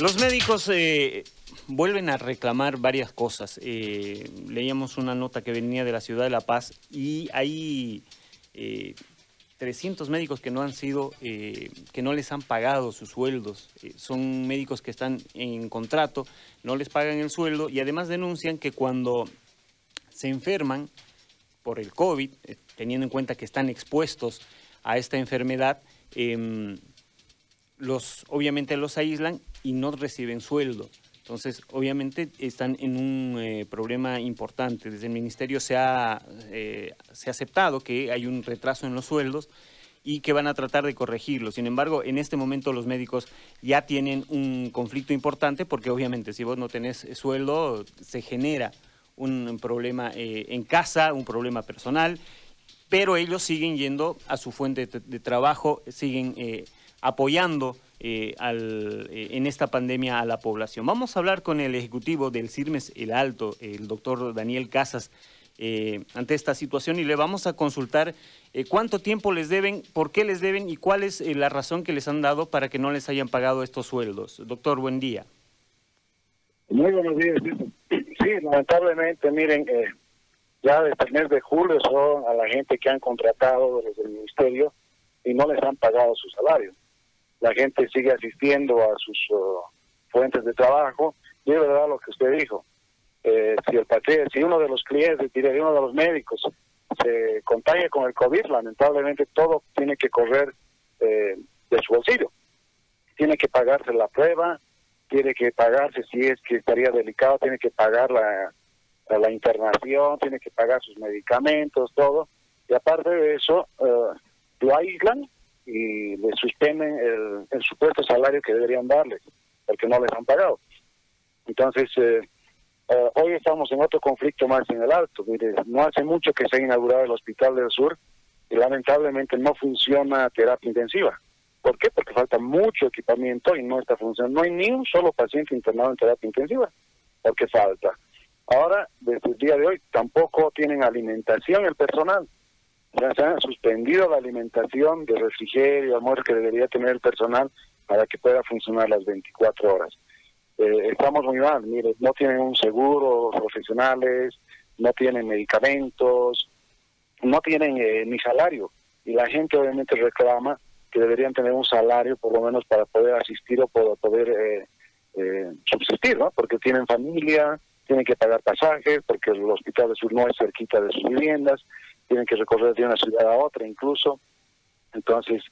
Los médicos eh, vuelven a reclamar varias cosas. Eh, leíamos una nota que venía de la ciudad de La Paz y hay 300 médicos que no han sido, que no les han pagado sus sueldos. son médicos que están en contrato, no les pagan el sueldo y además denuncian que cuando se enferman por el COVID, teniendo en cuenta que están expuestos a esta enfermedad, em, los, obviamente los aíslan y no reciben sueldo. Entonces, obviamente están en un eh, problema importante. Desde el Ministerio se ha, eh, se ha aceptado que hay un retraso en los sueldos y que van a tratar de corregirlo. Sin embargo, en este momento los médicos ya tienen un conflicto importante porque obviamente si vos no tenés sueldo, se genera un problema eh, en casa, un problema personal, pero ellos siguen yendo a su fuente de, trabajo, siguen apoyando eh, al, eh, en esta pandemia a la población. Vamos a hablar con el ejecutivo del CIRMES El Alto, el doctor Daniel Casas, eh, ante esta situación y le vamos a consultar cuánto tiempo les deben, por qué les deben y cuál es la razón que les han dado para que no les hayan pagado estos sueldos. Doctor, buen día. Muy buenos días. Sí, lamentablemente, miren, ya desde el mes de julio son a la gente que han contratado desde el ministerio y no les han pagado su salario la gente sigue asistiendo a sus uh, fuentes de trabajo. Y es verdad lo que usted dijo. Eh, si el si uno de los clientes, uno de los médicos se contagia con el COVID, lamentablemente todo tiene que correr eh, de su bolsillo. Tiene que pagarse la prueba, tiene que pagarse si es que estaría delicado, tiene que pagar la, la internación, tiene que pagar sus medicamentos, todo. Y aparte de eso, uh, lo aíslan y le suspenden el, supuesto salario que deberían darle, porque no les han pagado. Entonces, eh, eh, hoy estamos en otro conflicto más en el alto. Mire, no hace mucho que se ha inaugurado el Hospital del Sur y lamentablemente no funciona terapia intensiva. ¿Por qué? Porque falta mucho equipamiento y no está funcionando. No hay ni un solo paciente internado en terapia intensiva, porque falta. Ahora, desde el día de hoy, tampoco tienen alimentación el personal se ha suspendido la alimentación de refrigerio, amor que debería tener el personal para que pueda funcionar las 24 horas. Eh, estamos muy mal, mire, no tienen un seguro profesionales, no tienen medicamentos, no tienen eh, ni salario. Y la gente obviamente reclama que deberían tener un salario por lo menos para poder asistir o para poder eh, eh, subsistir, ¿no? Porque tienen familia, tienen que pagar pasajes, porque el hospital de sur no es cerquita de sus viviendas, tienen que recorrer de una ciudad a otra incluso. Entonces,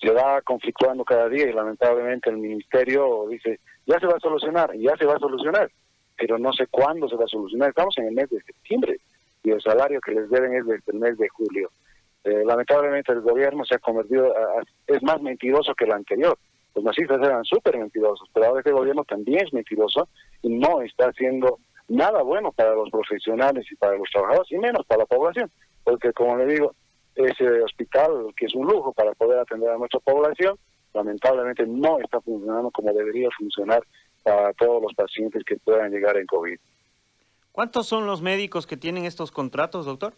se va conflictuando cada día y lamentablemente el ministerio dice, ya se va a solucionar, ya se va a solucionar, pero no sé cuándo se va a solucionar. Estamos en el mes de septiembre y el salario que les deben es desde el mes de julio. Eh, lamentablemente el gobierno se ha convertido, es más mentiroso que el anterior. Los nazistas eran súper mentirosos, pero ahora este gobierno también es mentiroso y no está haciendo nada bueno para los profesionales y para los trabajadores y menos para la población porque como le digo, ese hospital, que es un lujo para poder atender a nuestra población, lamentablemente no está funcionando como debería funcionar para todos los pacientes que puedan llegar en COVID. ¿Cuántos son los médicos que tienen estos contratos, doctor?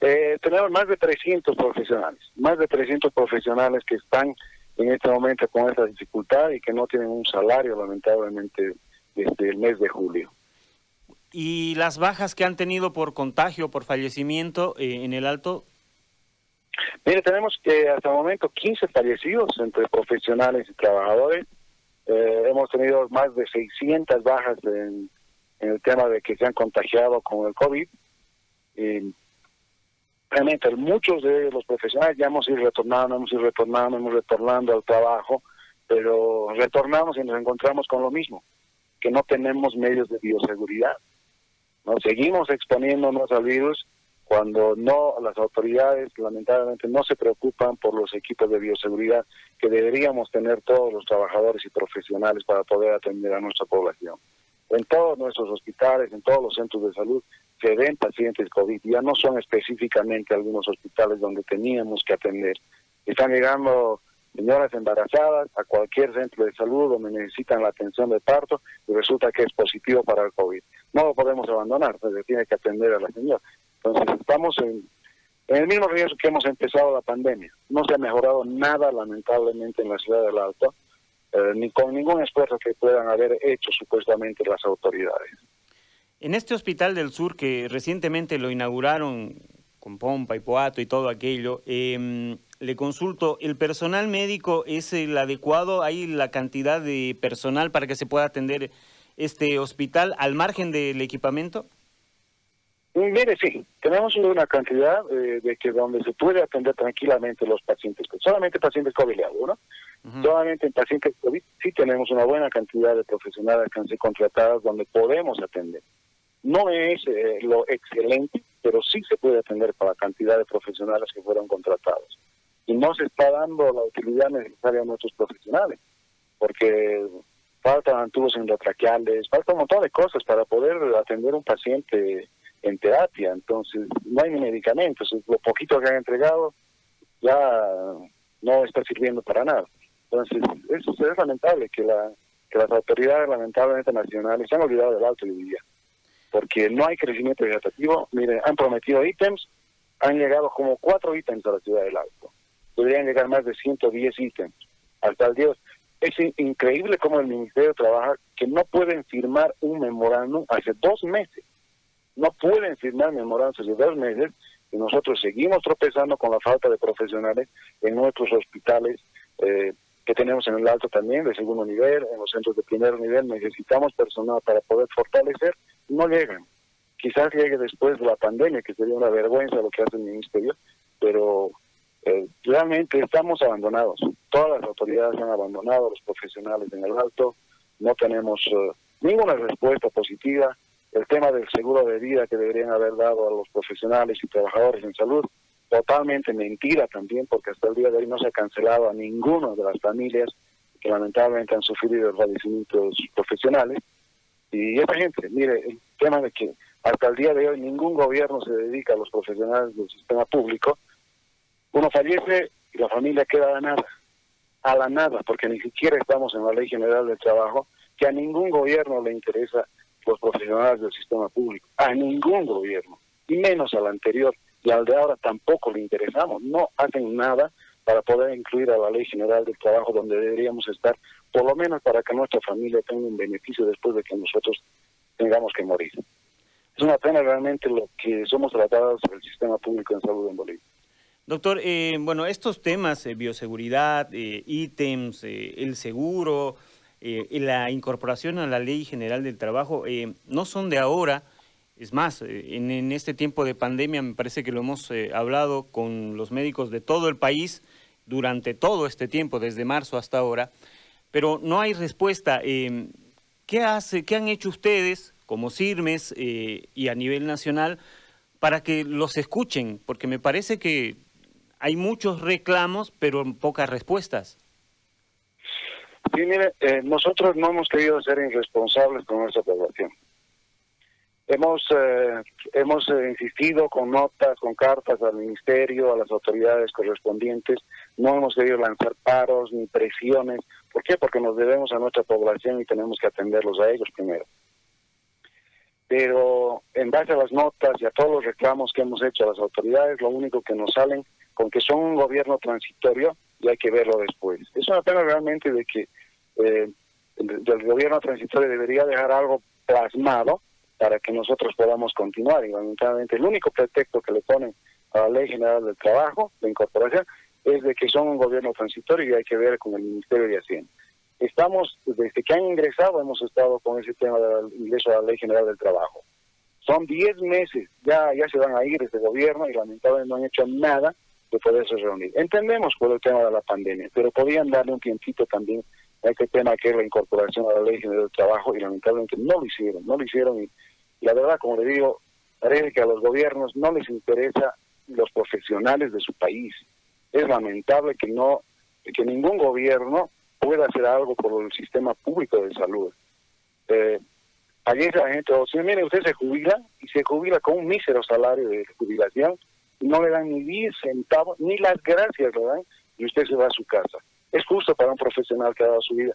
Eh, tenemos más de 300 profesionales, más de 300 profesionales que están en este momento con esta dificultad y que no tienen un salario, lamentablemente, desde el mes de julio. ¿Y las bajas que han tenido por contagio, por fallecimiento eh, en el Alto? Mire, tenemos que hasta el momento 15 fallecidos entre profesionales y trabajadores. Eh, hemos tenido más de 600 bajas en, el tema de que se han contagiado con el COVID. Y realmente muchos de los profesionales ya hemos ido retornando, hemos ido retornando, hemos retornando al trabajo, pero retornamos y nos encontramos con lo mismo, que no tenemos medios de bioseguridad. ¿No? Seguimos exponiéndonos al virus cuando no las autoridades lamentablemente no se preocupan por los equipos de bioseguridad que deberíamos tener todos los trabajadores y profesionales para poder atender a nuestra población. En todos nuestros hospitales, en todos los centros de salud, se ven pacientes COVID. Ya no son específicamente algunos hospitales donde teníamos que atender. Están llegando señoras embarazadas a cualquier centro de salud donde necesitan la atención de parto y resulta que es positivo para el COVID. No lo podemos abandonar, se tiene que atender a la señora. Entonces estamos en, el mismo riesgo que hemos empezado la pandemia. No se ha mejorado nada lamentablemente en la ciudad del Alto. eh, ni con ningún esfuerzo que puedan haber hecho supuestamente las autoridades. En este hospital del sur que recientemente lo inauguraron con pompa y poato y todo aquello, em, le consulto, ¿el personal médico es el adecuado? ¿Hay la cantidad de personal para que se pueda atender este hospital al margen del equipamiento? Mm, mire, sí, tenemos una cantidad eh, de que donde se puede atender tranquilamente los pacientes, solamente pacientes COVID, ¿no? Solamente en pacientes COVID sí tenemos una buena cantidad de profesionales que han sido contratadas donde podemos atender. No es eh, lo excelente, pero sí se puede atender para la cantidad de profesionales que fueron contratados. Y no se está dando la utilidad necesaria a nuestros profesionales, porque faltan tubos endotraqueales, falta un montón de cosas para poder atender un paciente en terapia. Entonces, no hay medicamentos. Lo poquito que han entregado ya no está sirviendo para nada. Entonces, es lamentable que, la, que las autoridades, lamentablemente nacionales, se han olvidado del alto día. Porque no hay crecimiento vegetativo. Miren, han prometido ítems, han llegado como cuatro ítems a la ciudad del Alto. Podrían llegar más de 110 ítems. Hasta el Dios. Es increíble cómo el Ministerio trabaja que no pueden firmar un memorándum hace dos meses. No pueden firmar memorándum hace dos meses y nosotros seguimos tropezando con la falta de profesionales en nuestros hospitales eh, que tenemos en el alto también, de segundo nivel, en los centros de primer nivel, necesitamos personal para poder fortalecer, no llegan. Quizás llegue después de la pandemia, que sería una vergüenza lo que hace el ministerio, pero eh, realmente estamos abandonados. Todas las autoridades han abandonado a los profesionales en el alto, no tenemos eh, ninguna respuesta positiva. El tema del seguro de vida que deberían haber dado a los profesionales y trabajadores en salud, totalmente mentira también, porque hasta el día de hoy no se ha cancelado a ninguno de las familias que lamentablemente han sufrido fallecimientos profesionales. Y esa gente, mire, el tema de que hasta el día de hoy ningún gobierno se dedica a los profesionales del sistema público, uno fallece y la familia queda a la nada, a la nada, porque ni siquiera estamos en la Ley General del Trabajo, que a ningún gobierno le interesa los profesionales del sistema público, a ningún gobierno, y menos al anterior y al de ahora tampoco le interesamos, no hacen nada para poder incluir a la Ley General del Trabajo donde deberíamos estar, por lo menos para que nuestra familia tenga un beneficio después de que nosotros tengamos que morir. Es una pena realmente lo que somos tratados por el sistema público en salud en Bolivia. Doctor, eh, bueno, estos temas, eh, bioseguridad, eh, ítems, el seguro, la incorporación a la Ley General del Trabajo, no son de ahora, es más, eh, en, este tiempo de pandemia me parece que lo hemos eh, hablado con los médicos de todo el país durante todo este tiempo, desde marzo hasta ahora, pero no hay respuesta. Eh, ¿qué, hace, ¿Qué han hecho ustedes como CIRMES y a nivel nacional para que los escuchen? Porque me parece que hay muchos reclamos, pero pocas respuestas. Sí, mire, nosotros no hemos querido ser irresponsables con nuestra población. Hemos, eh, hemos eh, insistido con notas, con cartas al ministerio, a las autoridades correspondientes. No hemos querido lanzar paros ni presiones. ¿Por qué? Porque nos debemos a nuestra población y tenemos que atenderlos a ellos primero. Pero en base a las notas y a todos los reclamos que hemos hecho a las autoridades, lo único que nos salen con que son un gobierno transitorio y hay que verlo después. Es una pena realmente de que eh, el gobierno transitorio debería dejar algo plasmado para que nosotros podamos continuar. Y lamentablemente el único pretexto que le ponen a la Ley General del Trabajo, de incorporación, es de que son un gobierno transitorio y hay que ver con el Ministerio de Hacienda. Estamos, desde que han ingresado, hemos estado con ese tema del ingreso a la Ley General del Trabajo. Son 10 meses, ya, ya se van a ir este gobierno y lamentablemente no han hecho nada de poderse reunir. Entendemos por el tema de la pandemia, pero podían darle un tiempito también a este tema que es la incorporación a la Ley General del Trabajo y lamentablemente no lo hicieron, no lo hicieron y la verdad, como le digo, parece que a los gobiernos no les interesa los profesionales de su país. Es lamentable que no, que ningún gobierno pueda hacer algo por el sistema público de salud. Eh, ayer la gente, o mire, usted se jubila y se jubila con un mísero salario de jubilación, no le dan ni 10 centavos, ni las gracias le dan, y usted se va a su casa. Es justo para un profesional que ha dado su vida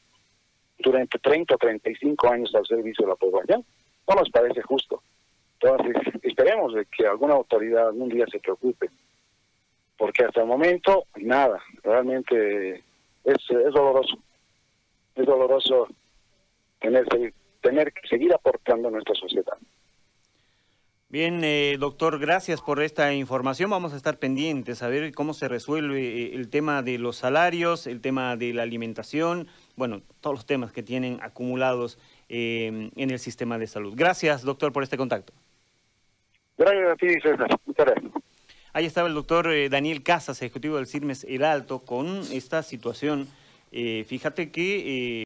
durante 30 o 35 años al servicio de la población no nos parece justo. Entonces, esperemos de que alguna autoridad un día se preocupe, porque hasta el momento, nada, realmente es, es doloroso. doloroso tener, tener que seguir aportando a nuestra sociedad. Bien, eh, doctor, gracias por esta información. Vamos a estar pendientes a ver cómo se resuelve eh, el tema de los salarios, el tema de la alimentación, bueno, todos los temas que tienen acumulados eh, en el sistema de salud. Gracias, doctor, por este contacto. Gracias a ti, César. Muchas gracias. Ahí estaba el doctor Daniel Casas, ejecutivo del CIRMES El Alto, con esta situación. fíjate que...